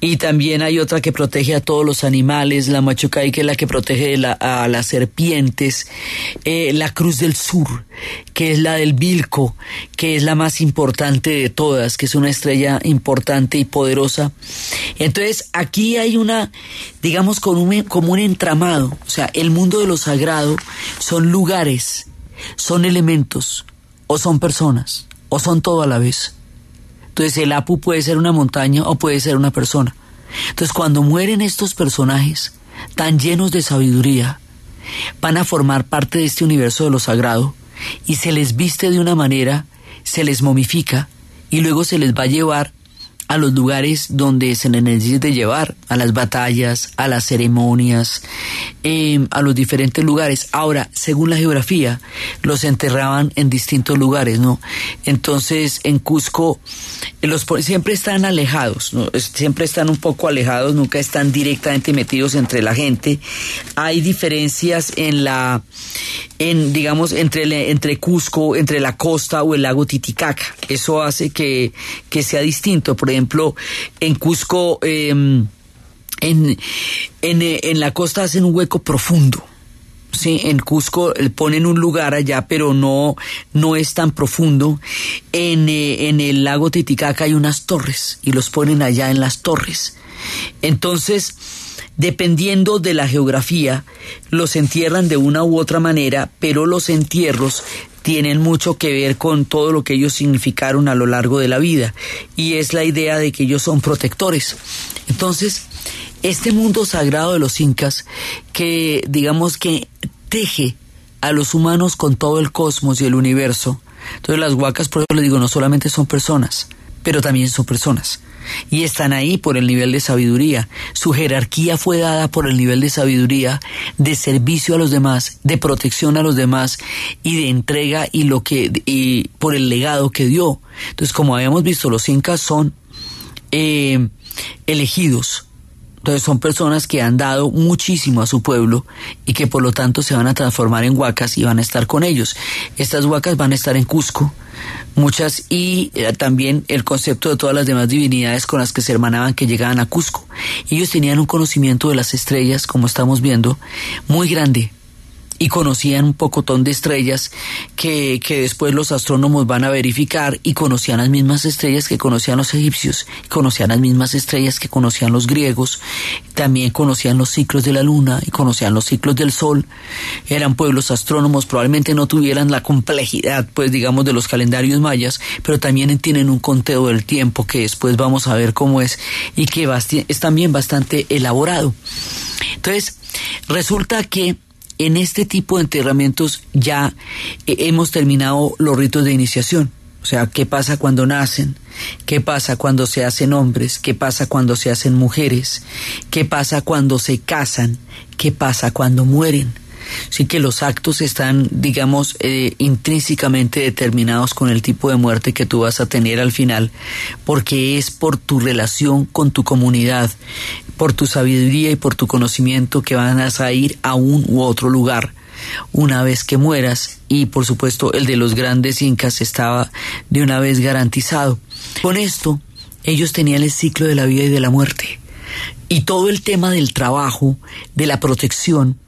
y también hay otra que protege a todos los animales, la Machucay, que es la que protege a las serpientes, eh, la Cruz del Sur, que es la del Vilco, que es la más importante de todas, que es una estrella importante y poderosa. Entonces, aquí hay una, digamos, como un, como un entramado, o sea, el mundo de lo sagrado son lugares, son elementos, o son personas, o son todo a la vez. Entonces el Apu puede ser una montaña o puede ser una persona. Entonces cuando mueren estos personajes tan llenos de sabiduría, van a formar parte de este universo de lo sagrado y se les viste de una manera, se les momifica y luego se les va a llevar a los lugares donde se les necesite llevar, a las batallas, a las ceremonias, eh, a los diferentes lugares. Ahora, según la geografía, los enterraban en distintos lugares, ¿no? Entonces, en Cusco, los po- siempre están alejados, ¿no? Siempre están un poco alejados, nunca están directamente metidos entre la gente. Hay diferencias en la, en, digamos, entre, entre Cusco, entre la costa o el lago Titicaca. Eso hace que, que sea distinto. Por ejemplo, en Cusco, em, en, en, eh, en la costa hacen un hueco profundo. Sí, en Cusco eh, ponen un lugar allá, pero no, no es tan profundo. En, eh, en el lago Titicaca hay unas torres y los ponen allá en las torres. Entonces, dependiendo de la geografía, los entierran de una u otra manera, pero los entierros tienen mucho que ver con todo lo que ellos significaron a lo largo de la vida. Y es la idea de que ellos son protectores. Entonces, este mundo sagrado de los incas, que digamos que teje a los humanos con todo el cosmos y el universo. Entonces las huacas, por eso les digo, no solamente son personas, pero también son personas. Y están ahí por el nivel de sabiduría. Su jerarquía fue dada por el nivel de sabiduría, de servicio a los demás, de protección a los demás y de entrega y lo que y por el legado que dio. Entonces, como habíamos visto, los incas son eh, elegidos. Entonces son personas que han dado muchísimo a su pueblo y que por lo tanto se van a transformar en huacas y van a estar con ellos. Estas huacas van a estar en Cusco, muchas, y eh, también el concepto de todas las demás divinidades con las que se hermanaban que llegaban a Cusco. Ellos tenían un conocimiento de las estrellas, como estamos viendo, muy grande y conocían un pocotón de estrellas que, que después los astrónomos van a verificar y conocían las mismas estrellas que conocían los egipcios, conocían las mismas estrellas que conocían los griegos, también conocían los ciclos de la luna y conocían los ciclos del sol, eran pueblos astrónomos, probablemente no tuvieran la complejidad, pues digamos, de los calendarios mayas, pero también tienen un conteo del tiempo que después vamos a ver cómo es y que es también bastante elaborado. Entonces, resulta que en este tipo de enterramientos ya eh, hemos terminado los ritos de iniciación. O sea, ¿qué pasa cuando nacen? ¿Qué pasa cuando se hacen hombres? ¿Qué pasa cuando se hacen mujeres? ¿Qué pasa cuando se casan? ¿Qué pasa cuando mueren? Así que los actos están, digamos, eh, intrínsecamente determinados con el tipo de muerte que tú vas a tener al final, porque es por tu relación con tu comunidad, por tu sabiduría y por tu conocimiento que van a ir a un u otro lugar una vez que mueras y por supuesto el de los grandes incas estaba de una vez garantizado. Con esto ellos tenían el ciclo de la vida y de la muerte y todo el tema del trabajo, de la protección,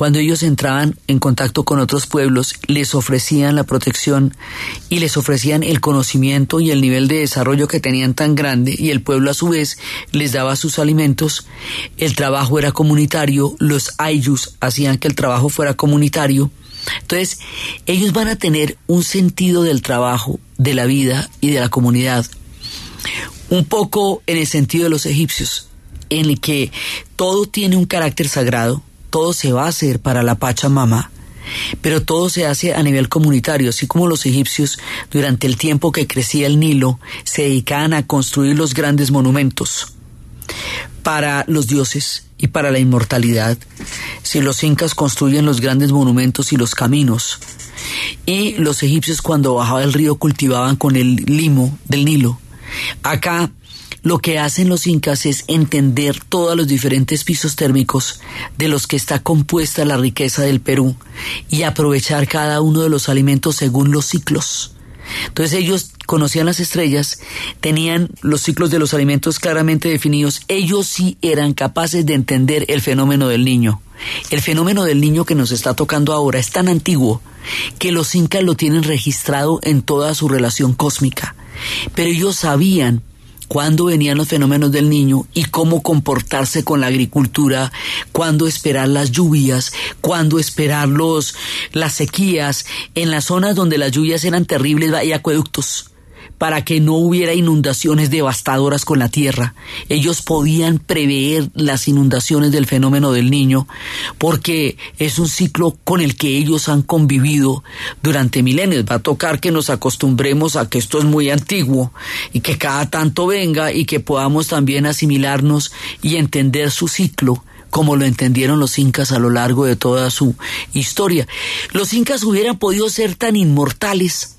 cuando ellos entraban en contacto con otros pueblos, les ofrecían la protección y les ofrecían el conocimiento y el nivel de desarrollo que tenían tan grande y el pueblo a su vez les daba sus alimentos. El trabajo era comunitario, los ayllus hacían que el trabajo fuera comunitario. Entonces, ellos van a tener un sentido del trabajo, de la vida y de la comunidad. Un poco en el sentido de los egipcios, en el que todo tiene un carácter sagrado, todo se va a hacer para la Pachamama, pero todo se hace a nivel comunitario, así como los egipcios durante el tiempo que crecía el Nilo se dedicaban a construir los grandes monumentos para los dioses y para la inmortalidad. Si los incas construyen los grandes monumentos y los caminos, y los egipcios cuando bajaba el río cultivaban con el limo del Nilo. Acá lo que hacen los incas es entender todos los diferentes pisos térmicos de los que está compuesta la riqueza del Perú y aprovechar cada uno de los alimentos según los ciclos. Entonces ellos conocían las estrellas, tenían los ciclos de los alimentos claramente definidos, ellos sí eran capaces de entender el fenómeno del niño. El fenómeno del niño que nos está tocando ahora es tan antiguo que los incas lo tienen registrado en toda su relación cósmica. Pero ellos sabían cuándo venían los fenómenos del niño y cómo comportarse con la agricultura, cuándo esperar las lluvias, cuándo esperar los, las sequías. En las zonas donde las lluvias eran terribles hay acueductos para que no hubiera inundaciones devastadoras con la tierra. Ellos podían prever las inundaciones del fenómeno del niño porque es un ciclo con el que ellos han convivido durante milenios. Va a tocar que nos acostumbremos a que esto es muy antiguo y que cada tanto venga y que podamos también asimilarnos y entender su ciclo como lo entendieron los incas a lo largo de toda su historia. Los incas hubieran podido ser tan inmortales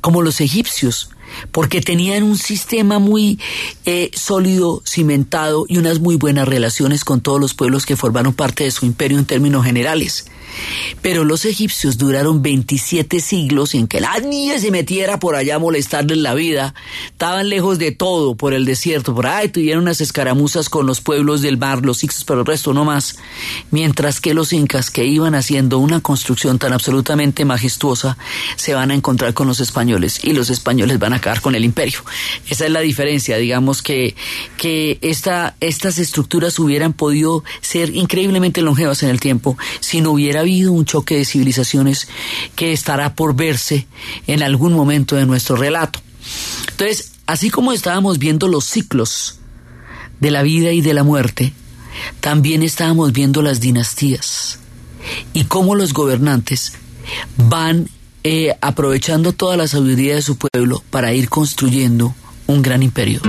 como los egipcios, porque tenían un sistema muy eh, sólido, cimentado y unas muy buenas relaciones con todos los pueblos que formaron parte de su imperio en términos generales. Pero los egipcios duraron 27 siglos sin que la niña se metiera por allá a molestarles la vida. Estaban lejos de todo por el desierto, por ahí tuvieron unas escaramuzas con los pueblos del mar, los ixos, pero el resto no más. Mientras que los incas, que iban haciendo una construcción tan absolutamente majestuosa, se van a encontrar con los españoles y los españoles van a acabar con el imperio. Esa es la diferencia, digamos que, que esta, estas estructuras hubieran podido ser increíblemente longevas en el tiempo si no hubiera un choque de civilizaciones que estará por verse en algún momento de nuestro relato. Entonces, así como estábamos viendo los ciclos de la vida y de la muerte, también estábamos viendo las dinastías y cómo los gobernantes van eh, aprovechando toda la sabiduría de su pueblo para ir construyendo un gran imperio.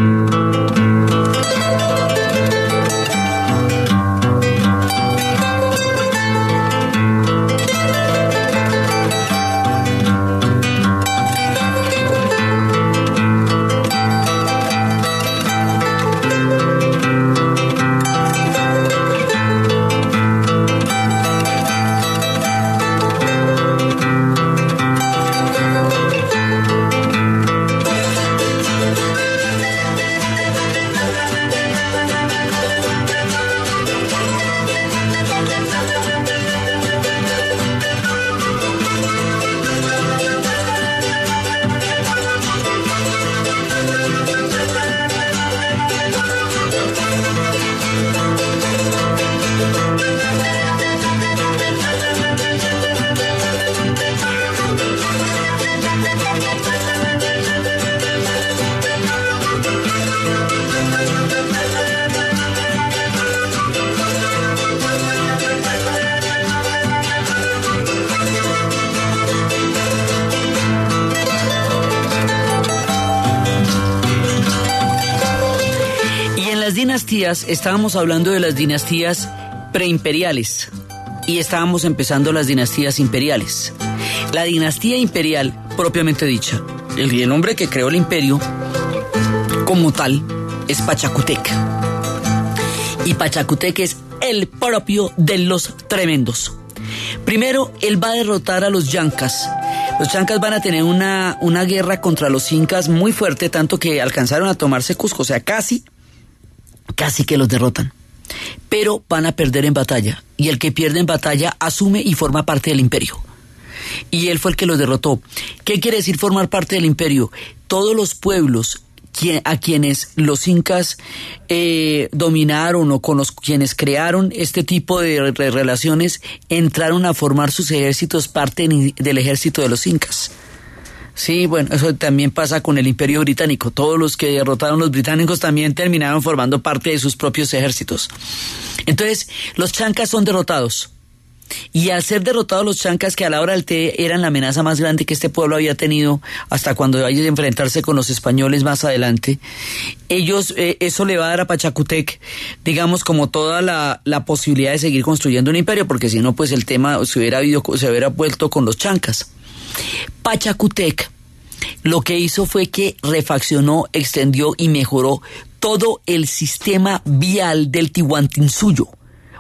Estábamos hablando de las dinastías preimperiales y estábamos empezando las dinastías imperiales. La dinastía imperial, propiamente dicha, el nombre que creó el imperio como tal es Pachacutec. Y Pachacutec es el propio de los tremendos. Primero, él va a derrotar a los yancas. Los yancas van a tener una, una guerra contra los incas muy fuerte, tanto que alcanzaron a tomarse Cusco, o sea, casi casi que los derrotan. Pero van a perder en batalla, y el que pierde en batalla asume y forma parte del imperio. Y él fue el que los derrotó. ¿Qué quiere decir formar parte del imperio? Todos los pueblos a quienes los incas eh, dominaron o con los quienes crearon este tipo de relaciones entraron a formar sus ejércitos parte del ejército de los incas. Sí, bueno, eso también pasa con el Imperio Británico. Todos los que derrotaron los británicos también terminaron formando parte de sus propios ejércitos. Entonces, los chancas son derrotados. Y al ser derrotados los chancas, que a la hora del té eran la amenaza más grande que este pueblo había tenido hasta cuando vaya a enfrentarse con los españoles más adelante, ellos, eh, eso le va a dar a Pachacutec, digamos, como toda la, la, posibilidad de seguir construyendo un imperio, porque si no, pues el tema se hubiera, habido, se hubiera vuelto con los chancas. Pachacutec lo que hizo fue que refaccionó, extendió y mejoró todo el sistema vial del Tihuantinsuyo,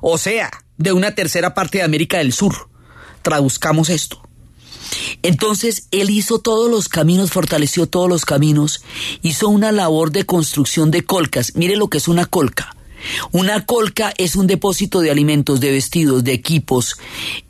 o sea, de una tercera parte de América del Sur. Traduzcamos esto. Entonces, él hizo todos los caminos, fortaleció todos los caminos, hizo una labor de construcción de colcas. Mire lo que es una colca. Una colca es un depósito de alimentos, de vestidos, de equipos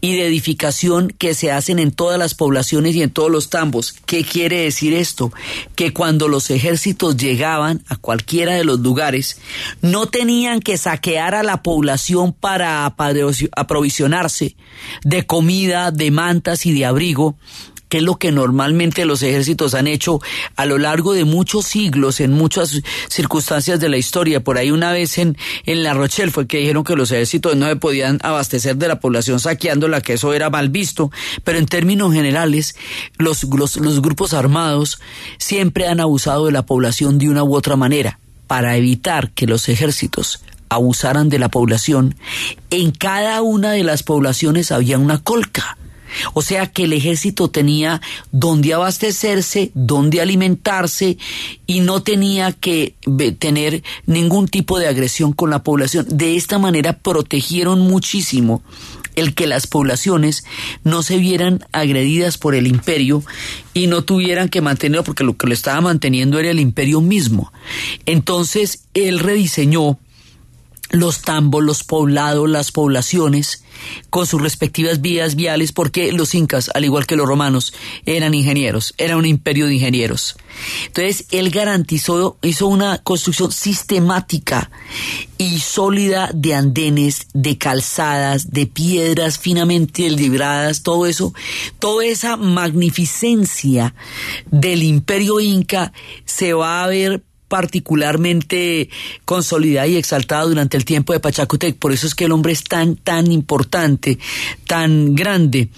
y de edificación que se hacen en todas las poblaciones y en todos los tambos. ¿Qué quiere decir esto? Que cuando los ejércitos llegaban a cualquiera de los lugares, no tenían que saquear a la población para aprovisionarse de comida, de mantas y de abrigo, que es lo que normalmente los ejércitos han hecho a lo largo de muchos siglos, en muchas circunstancias de la historia. Por ahí una vez en, en La Rochelle fue que dijeron que los ejércitos no se podían abastecer de la población saqueándola, que eso era mal visto, pero en términos generales, los, los, los grupos armados siempre han abusado de la población de una u otra manera para evitar que los ejércitos abusaran de la población, en cada una de las poblaciones había una colca. O sea que el ejército tenía donde abastecerse, donde alimentarse y no tenía que tener ningún tipo de agresión con la población. De esta manera protegieron muchísimo el que las poblaciones no se vieran agredidas por el imperio y no tuvieran que mantenerlo porque lo que lo estaba manteniendo era el imperio mismo. Entonces él rediseñó los tambos, los poblados, las poblaciones, con sus respectivas vías viales, porque los incas, al igual que los romanos, eran ingenieros, era un imperio de ingenieros. Entonces, él garantizó, hizo una construcción sistemática y sólida de andenes, de calzadas, de piedras finamente libradas, todo eso, toda esa magnificencia del imperio inca se va a ver particularmente consolidada y exaltada durante el tiempo de Pachacutec. Por eso es que el hombre es tan, tan importante, tan grande.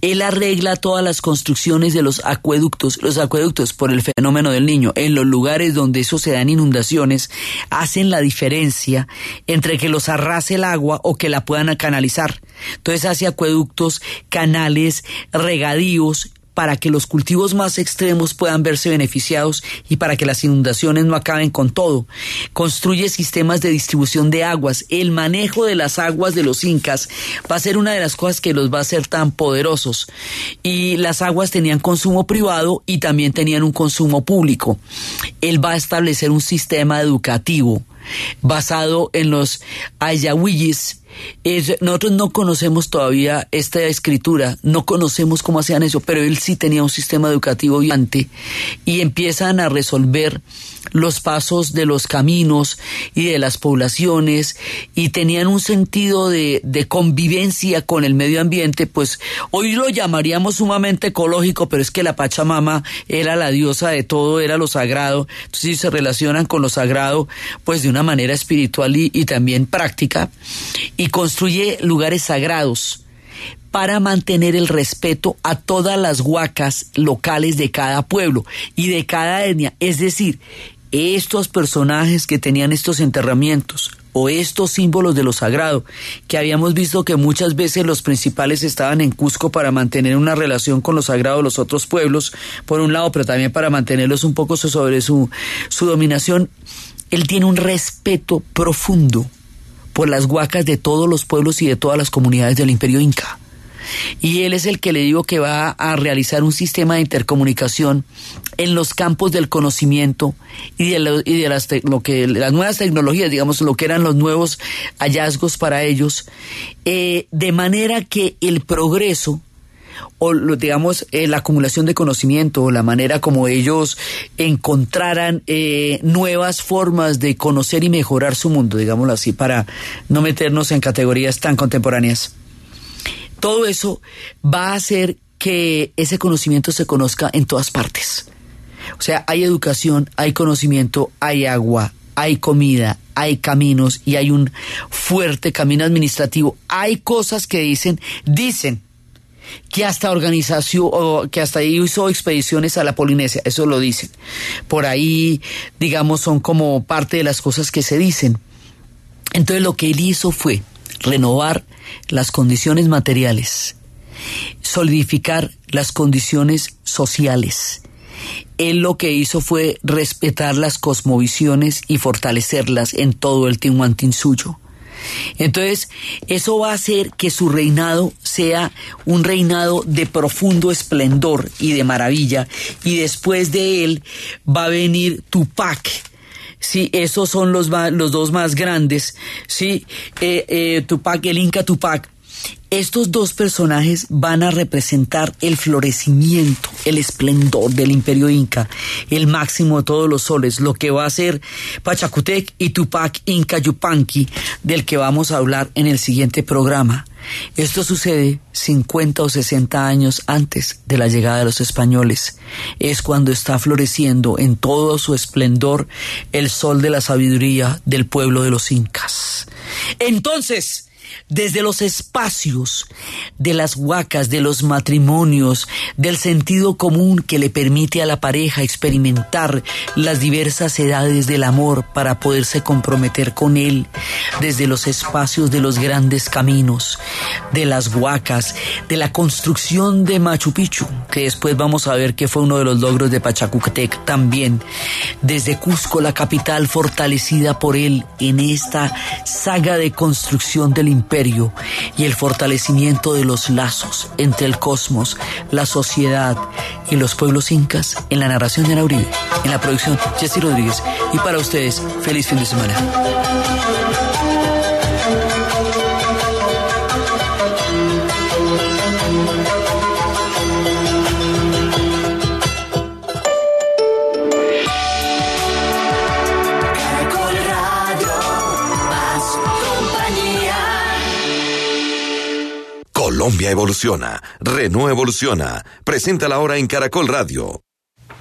Él arregla todas las construcciones de los acueductos, los acueductos por el fenómeno del niño. En los lugares donde eso se dan inundaciones, hacen la diferencia entre que los arrase el agua o que la puedan canalizar. Entonces hace acueductos, canales, regadíos para que los cultivos más extremos puedan verse beneficiados y para que las inundaciones no acaben con todo. Construye sistemas de distribución de aguas. El manejo de las aguas de los incas va a ser una de las cosas que los va a hacer tan poderosos. Y las aguas tenían consumo privado y también tenían un consumo público. Él va a establecer un sistema educativo basado en los ayahuillis. Nosotros no conocemos todavía esta escritura, no conocemos cómo hacían eso, pero él sí tenía un sistema educativo y empiezan a resolver los pasos de los caminos y de las poblaciones y tenían un sentido de, de convivencia con el medio ambiente, pues hoy lo llamaríamos sumamente ecológico, pero es que la Pachamama era la diosa de todo, era lo sagrado, entonces si se relacionan con lo sagrado, pues de una manera espiritual y, y también práctica, y construye lugares sagrados para mantener el respeto a todas las huacas locales de cada pueblo y de cada etnia. Es decir, estos personajes que tenían estos enterramientos o estos símbolos de lo sagrado, que habíamos visto que muchas veces los principales estaban en Cusco para mantener una relación con lo sagrado de los otros pueblos, por un lado, pero también para mantenerlos un poco sobre su, su dominación, él tiene un respeto profundo por las huacas de todos los pueblos y de todas las comunidades del imperio inca y él es el que le digo que va a realizar un sistema de intercomunicación en los campos del conocimiento y de, las, lo que, las nuevas tecnologías, digamos, lo que eran los nuevos hallazgos para ellos, eh, de manera que el progreso o digamos eh, la acumulación de conocimiento o la manera como ellos encontraran eh, nuevas formas de conocer y mejorar su mundo, digámoslo así, para no meternos en categorías tan contemporáneas. Todo eso va a hacer que ese conocimiento se conozca en todas partes. O sea, hay educación, hay conocimiento, hay agua, hay comida, hay caminos y hay un fuerte camino administrativo. Hay cosas que dicen, dicen que hasta organización o que hasta hizo expediciones a la Polinesia, eso lo dicen. Por ahí, digamos, son como parte de las cosas que se dicen. Entonces lo que él hizo fue renovar las condiciones materiales, solidificar las condiciones sociales. Él lo que hizo fue respetar las cosmovisiones y fortalecerlas en todo el suyo. Entonces, eso va a hacer que su reinado sea un reinado de profundo esplendor y de maravilla. Y después de él va a venir Tupac, Sí, esos son los, los dos más grandes. Sí, eh, eh, Tupac, el Inca Tupac. Estos dos personajes van a representar el florecimiento, el esplendor del imperio inca, el máximo de todos los soles, lo que va a ser Pachacutec y Tupac Inca Yupanqui, del que vamos a hablar en el siguiente programa. Esto sucede 50 o 60 años antes de la llegada de los españoles. Es cuando está floreciendo en todo su esplendor el sol de la sabiduría del pueblo de los incas. Entonces, desde los espacios de las huacas, de los matrimonios, del sentido común que le permite a la pareja experimentar las diversas edades del amor para poderse comprometer con él, desde los espacios de los grandes caminos, de las huacas, de la construcción de Machu Picchu, que después vamos a ver que fue uno de los logros de Pachacútec también, desde Cusco, la capital fortalecida por él en esta saga de construcción del imperio y el fortalecimiento de los lazos entre el cosmos, la sociedad y los pueblos incas en la narración de Uribe, en la producción Jesse Rodríguez y para ustedes, feliz fin de semana. Colombia evoluciona. Renault evoluciona. Presenta la hora en Caracol Radio.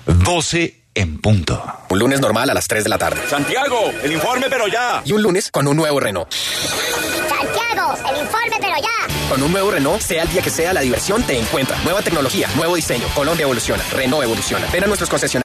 12 en punto. Un lunes normal a las 3 de la tarde. Santiago, el informe, pero ya. Y un lunes con un nuevo Renault. Santiago, el informe, pero ya. Con un nuevo Renault, sea el día que sea, la diversión te encuentra. Nueva tecnología, nuevo diseño. Colombia evoluciona. Renault evoluciona. Ven a nuestros concesionarios.